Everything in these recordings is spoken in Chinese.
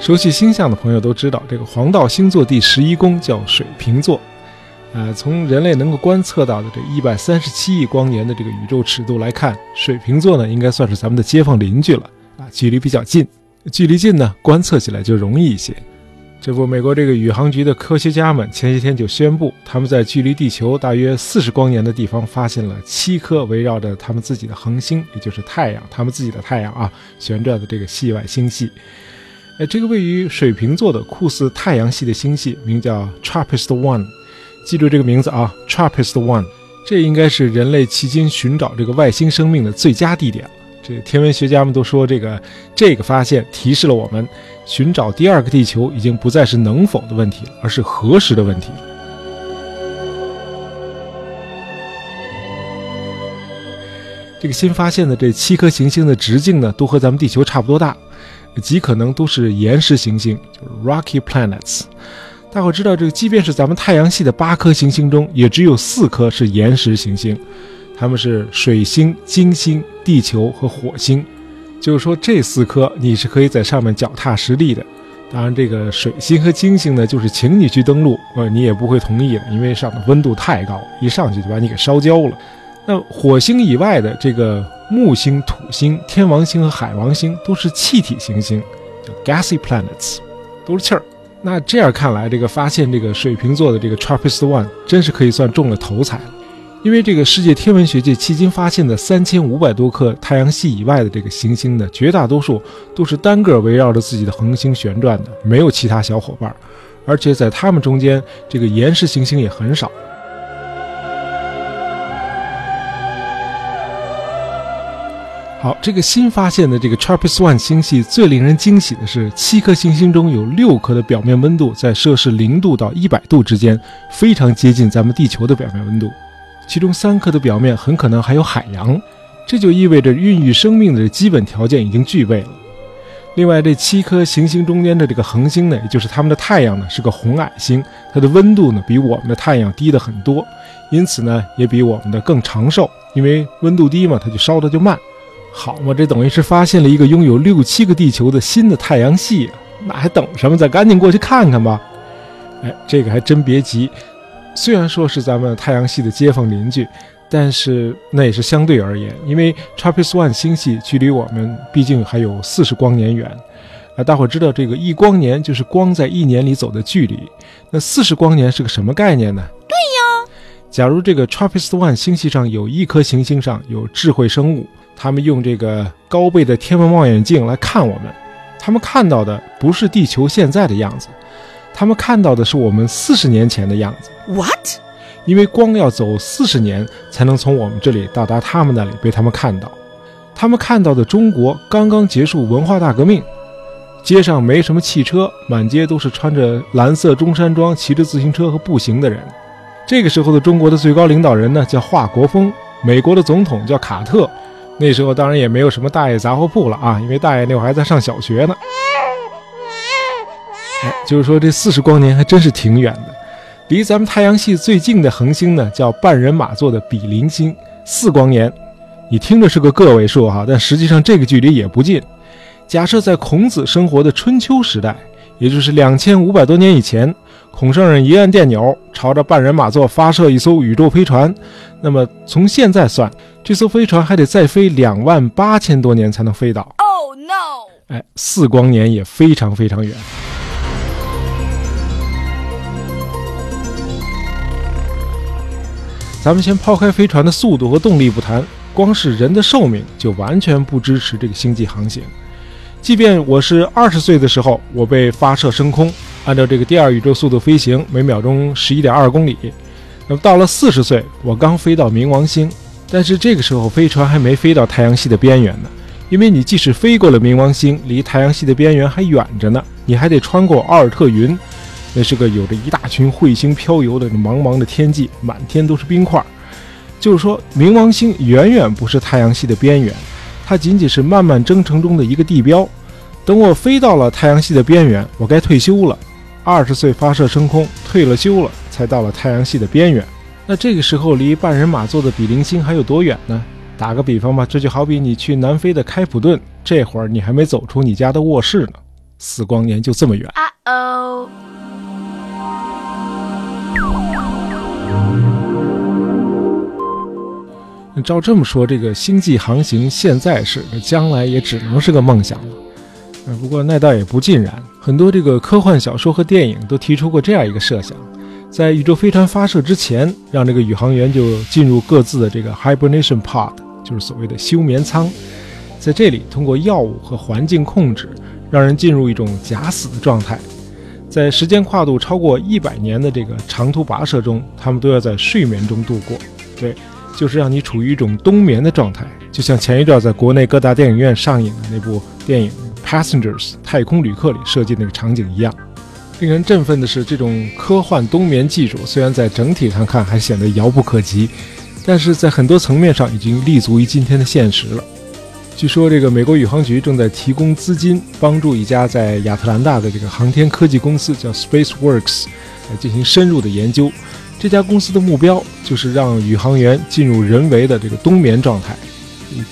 熟悉星象的朋友都知道，这个黄道星座第十一宫叫水瓶座。呃，从人类能够观测到的这一百三十七亿光年的这个宇宙尺度来看，水瓶座呢应该算是咱们的街坊邻居了啊，距离比较近。距离近呢，观测起来就容易一些。这不，美国这个宇航局的科学家们前些天就宣布，他们在距离地球大约四十光年的地方发现了七颗围绕着他们自己的恒星，也就是太阳，他们自己的太阳啊旋转的这个系外星系。哎，这个位于水瓶座的酷似太阳系的星系名叫 TRAPPIST One，记住这个名字啊，TRAPPIST One，这应该是人类迄今寻找这个外星生命的最佳地点了。这天文学家们都说，这个这个发现提示了我们，寻找第二个地球已经不再是能否的问题了，而是何时的问题。这个新发现的这七颗行星的直径呢，都和咱们地球差不多大，极可能都是岩石行星，就是 rocky planets。大伙知道，这个即便是咱们太阳系的八颗行星中，也只有四颗是岩石行星。它们是水星、金星、地球和火星，就是说这四颗你是可以在上面脚踏实地的。当然，这个水星和金星呢，就是请你去登陆，呃，你也不会同意的，因为上面温度太高，一上去就把你给烧焦了。那火星以外的这个木星、土星、天王星和海王星都是气体行星，叫 gassy planets，都是气儿。那这样看来，这个发现这个水瓶座的这个 TRAPPIST One 真是可以算中了头彩了。因为这个世界天文学界迄今发现的三千五百多颗太阳系以外的这个行星呢，绝大多数都是单个围绕着自己的恒星旋转的，没有其他小伙伴，而且在它们中间，这个岩石行星也很少。好，这个新发现的这个 TRAPPIST-1 星系最令人惊喜的是，七颗行星中有六颗的表面温度在摄氏零度到一百度之间，非常接近咱们地球的表面温度。其中三颗的表面很可能还有海洋，这就意味着孕育生命的基本条件已经具备了。另外，这七颗行星中间的这个恒星呢，也就是它们的太阳呢，是个红矮星，它的温度呢比我们的太阳低的很多，因此呢也比我们的更长寿，因为温度低嘛，它就烧的就慢。好嘛，这等于是发现了一个拥有六七个地球的新的太阳系，那还等什么？咱赶紧过去看看吧。哎，这个还真别急。虽然说是咱们太阳系的街坊邻居，但是那也是相对而言，因为 TRAPPIST-1 星系距离我们毕竟还有四十光年远。啊，大伙知道这个一光年就是光在一年里走的距离，那四十光年是个什么概念呢？对呀，假如这个 TRAPPIST-1 星系上有一颗行星上有智慧生物，他们用这个高倍的天文望远镜来看我们，他们看到的不是地球现在的样子。他们看到的是我们四十年前的样子。What？因为光要走四十年才能从我们这里到达他们那里，被他们看到。他们看到的中国刚刚结束文化大革命，街上没什么汽车，满街都是穿着蓝色中山装、骑着自行车和步行的人。这个时候的中国的最高领导人呢，叫华国锋；美国的总统叫卡特。那时候当然也没有什么大爷杂货铺了啊，因为大爷那会儿还在上小学呢。哎，就是说这四十光年还真是挺远的。离咱们太阳系最近的恒星呢，叫半人马座的比邻星，四光年。你听着是个个位数哈，但实际上这个距离也不近。假设在孔子生活的春秋时代，也就是两千五百多年以前，孔圣人一按电钮，朝着半人马座发射一艘宇宙飞船，那么从现在算，这艘飞船还得再飞两万八千多年才能飞到。Oh no！哎，四光年也非常非常远。咱们先抛开飞船的速度和动力不谈，光是人的寿命就完全不支持这个星际航行。即便我是二十岁的时候，我被发射升空，按照这个第二宇宙速度飞行，每秒钟十一点二公里。那么到了四十岁，我刚飞到冥王星，但是这个时候飞船还没飞到太阳系的边缘呢，因为你即使飞过了冥王星，离太阳系的边缘还远着呢，你还得穿过奥尔特云。那是个有着一大群彗星飘游的茫茫的天际，满天都是冰块。就是说，冥王星远远不是太阳系的边缘，它仅仅是漫漫征程中的一个地标。等我飞到了太阳系的边缘，我该退休了。二十岁发射升空，退了休了，才到了太阳系的边缘。那这个时候离半人马座的比邻星还有多远呢？打个比方吧，这就好比你去南非的开普敦，这会儿你还没走出你家的卧室呢。四光年就这么远。啊哦。照这么说，这个星际航行现在是，将来也只能是个梦想了。呃，不过那倒也不尽然，很多这个科幻小说和电影都提出过这样一个设想：在宇宙飞船发射之前，让这个宇航员就进入各自的这个 hibernation pod，就是所谓的休眠舱，在这里通过药物和环境控制，让人进入一种假死的状态。在时间跨度超过一百年的这个长途跋涉中，他们都要在睡眠中度过。对。就是让你处于一种冬眠的状态，就像前一段在国内各大电影院上映的那部电影《Passengers》太空旅客里设计那个场景一样。令人振奋的是，这种科幻冬眠技术虽然在整体上看还显得遥不可及，但是在很多层面上已经立足于今天的现实了。据说，这个美国宇航局正在提供资金，帮助一家在亚特兰大的这个航天科技公司叫 SpaceWorks 来进行深入的研究。这家公司的目标就是让宇航员进入人为的这个冬眠状态，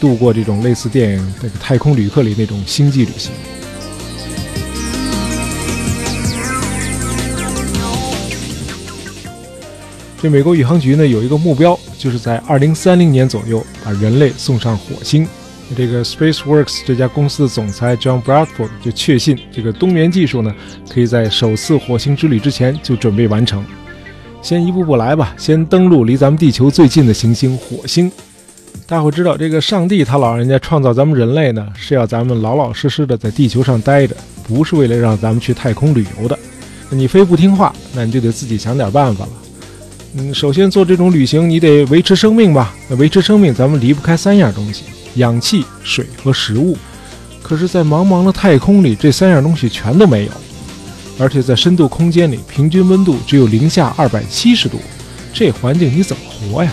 度过这种类似电影《这个太空旅客》里那种星际旅行。这美国宇航局呢有一个目标，就是在二零三零年左右把人类送上火星。这个 SpaceWorks 这家公司的总裁 John Bradford 就确信，这个冬眠技术呢可以在首次火星之旅之前就准备完成。先一步步来吧，先登陆离咱们地球最近的行星火星。大伙知道，这个上帝他老人家创造咱们人类呢，是要咱们老老实实的在地球上待着，不是为了让咱们去太空旅游的。你非不听话，那你就得自己想点办法了。嗯，首先做这种旅行，你得维持生命吧？那维持生命，咱们离不开三样东西：氧气、水和食物。可是，在茫茫的太空里，这三样东西全都没有。而且在深度空间里，平均温度只有零下二百七十度，这环境你怎么活呀？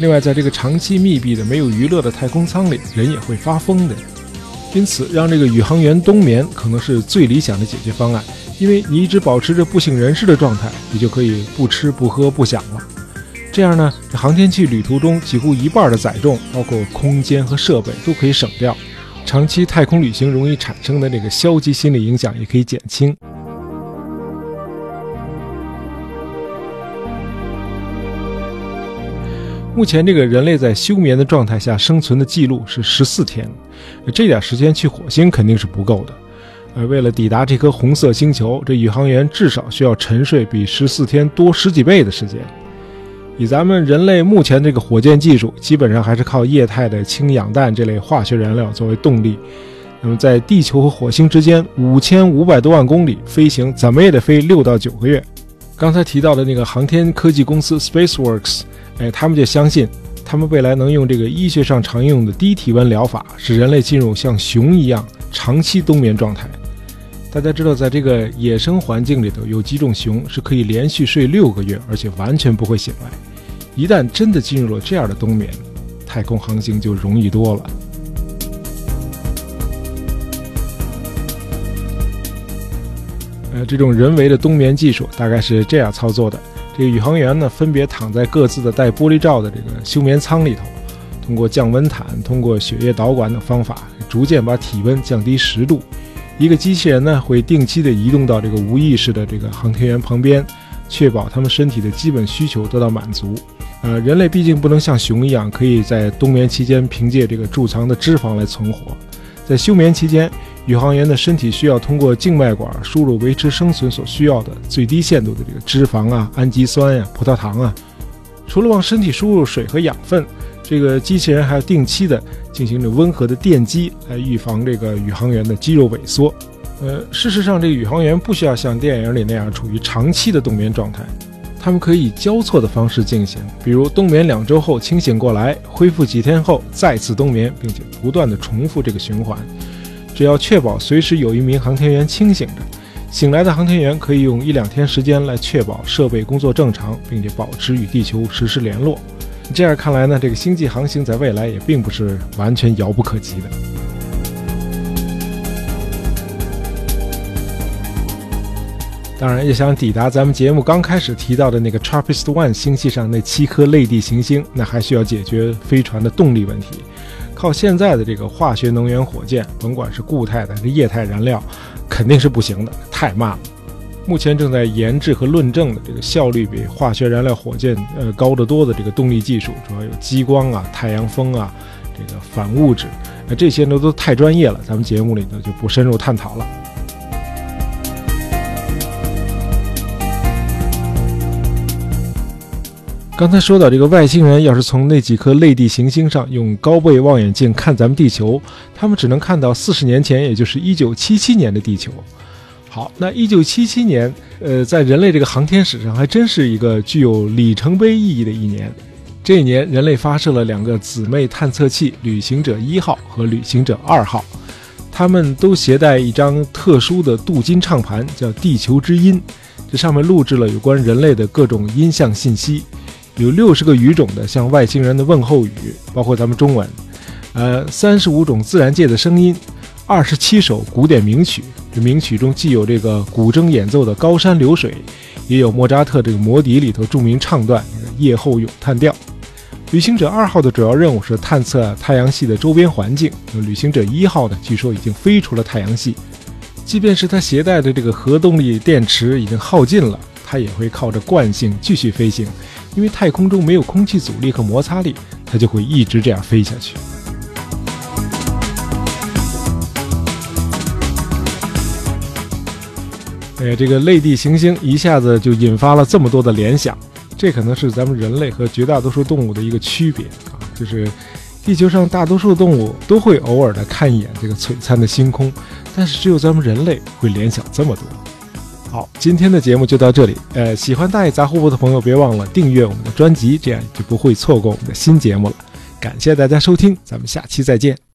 另外，在这个长期密闭的、没有娱乐的太空舱里，人也会发疯的。因此，让这个宇航员冬眠可能是最理想的解决方案，因为你一直保持着不省人事的状态，你就可以不吃不喝不想了。这样呢，这航天器旅途中几乎一半的载重，包括空间和设备，都可以省掉。长期太空旅行容易产生的这个消极心理影响也可以减轻。目前，这个人类在休眠的状态下生存的记录是十四天，这点时间去火星肯定是不够的。呃，为了抵达这颗红色星球，这宇航员至少需要沉睡比十四天多十几倍的时间。以咱们人类目前这个火箭技术，基本上还是靠液态的氢氧氮这类化学燃料作为动力。那么，在地球和火星之间五千五百多万公里飞行，怎么也得飞六到九个月。刚才提到的那个航天科技公司 SpaceWorks。哎，他们就相信，他们未来能用这个医学上常用的低体温疗法，使人类进入像熊一样长期冬眠状态。大家知道，在这个野生环境里头，有几种熊是可以连续睡六个月，而且完全不会醒来。一旦真的进入了这样的冬眠，太空航行就容易多了。呃，这种人为的冬眠技术大概是这样操作的。这个宇航员呢，分别躺在各自的带玻璃罩的这个休眠舱里头，通过降温毯、通过血液导管等方法，逐渐把体温降低十度。一个机器人呢，会定期的移动到这个无意识的这个航天员旁边，确保他们身体的基本需求得到满足。呃，人类毕竟不能像熊一样，可以在冬眠期间凭借这个贮藏的脂肪来存活。在休眠期间，宇航员的身体需要通过静脉管输入维持生存所需要的最低限度的这个脂肪啊、氨基酸呀、葡萄糖啊。除了往身体输入水和养分，这个机器人还要定期的进行着温和的电击，来预防这个宇航员的肌肉萎缩。呃，事实上，这个宇航员不需要像电影里那样处于长期的冬眠状态，他们可以交错的方式进行，比如冬眠两周后清醒过来，恢复几天后再次冬眠，并且不断的重复这个循环。只要确保随时有一名航天员清醒着，醒来的航天员可以用一两天时间来确保设备工作正常，并且保持与地球实时联络。这样看来呢，这个星际航行在未来也并不是完全遥不可及的。当然，要想抵达咱们节目刚开始提到的那个 TRAPPIST-1 星系上那七颗类地行星，那还需要解决飞船的动力问题。靠现在的这个化学能源火箭，甭管是固态的还是液态燃料，肯定是不行的，太慢了。目前正在研制和论证的这个效率比化学燃料火箭呃高得多的这个动力技术，主要有激光啊、太阳风啊、这个反物质，那这些呢都太专业了，咱们节目里呢就不深入探讨了。刚才说到这个外星人，要是从那几颗类地行星上用高倍望远镜看咱们地球，他们只能看到四十年前，也就是一九七七年的地球。好，那一九七七年，呃，在人类这个航天史上，还真是一个具有里程碑意义的一年。这一年，人类发射了两个姊妹探测器“旅行者一号”和“旅行者二号”，他们都携带一张特殊的镀金唱盘，叫“地球之音”，这上面录制了有关人类的各种音像信息。有六十个语种的向外星人的问候语，包括咱们中文，呃，三十五种自然界的声音，二十七首古典名曲。这名曲中既有这个古筝演奏的《高山流水》，也有莫扎特这个《魔笛》里头著名唱段《夜后咏叹调》。旅行者二号的主要任务是探测太阳系的周边环境。旅行者一号呢，据说已经飞出了太阳系，即便是它携带的这个核动力电池已经耗尽了，它也会靠着惯性继续飞行。因为太空中没有空气阻力和摩擦力，它就会一直这样飞下去。哎呀，这个类地行星一下子就引发了这么多的联想，这可能是咱们人类和绝大多数动物的一个区别啊，就是地球上大多数动物都会偶尔的看一眼这个璀璨的星空，但是只有咱们人类会联想这么多。好，今天的节目就到这里。呃，喜欢大爷杂货铺的朋友，别忘了订阅我们的专辑，这样就不会错过我们的新节目了。感谢大家收听，咱们下期再见。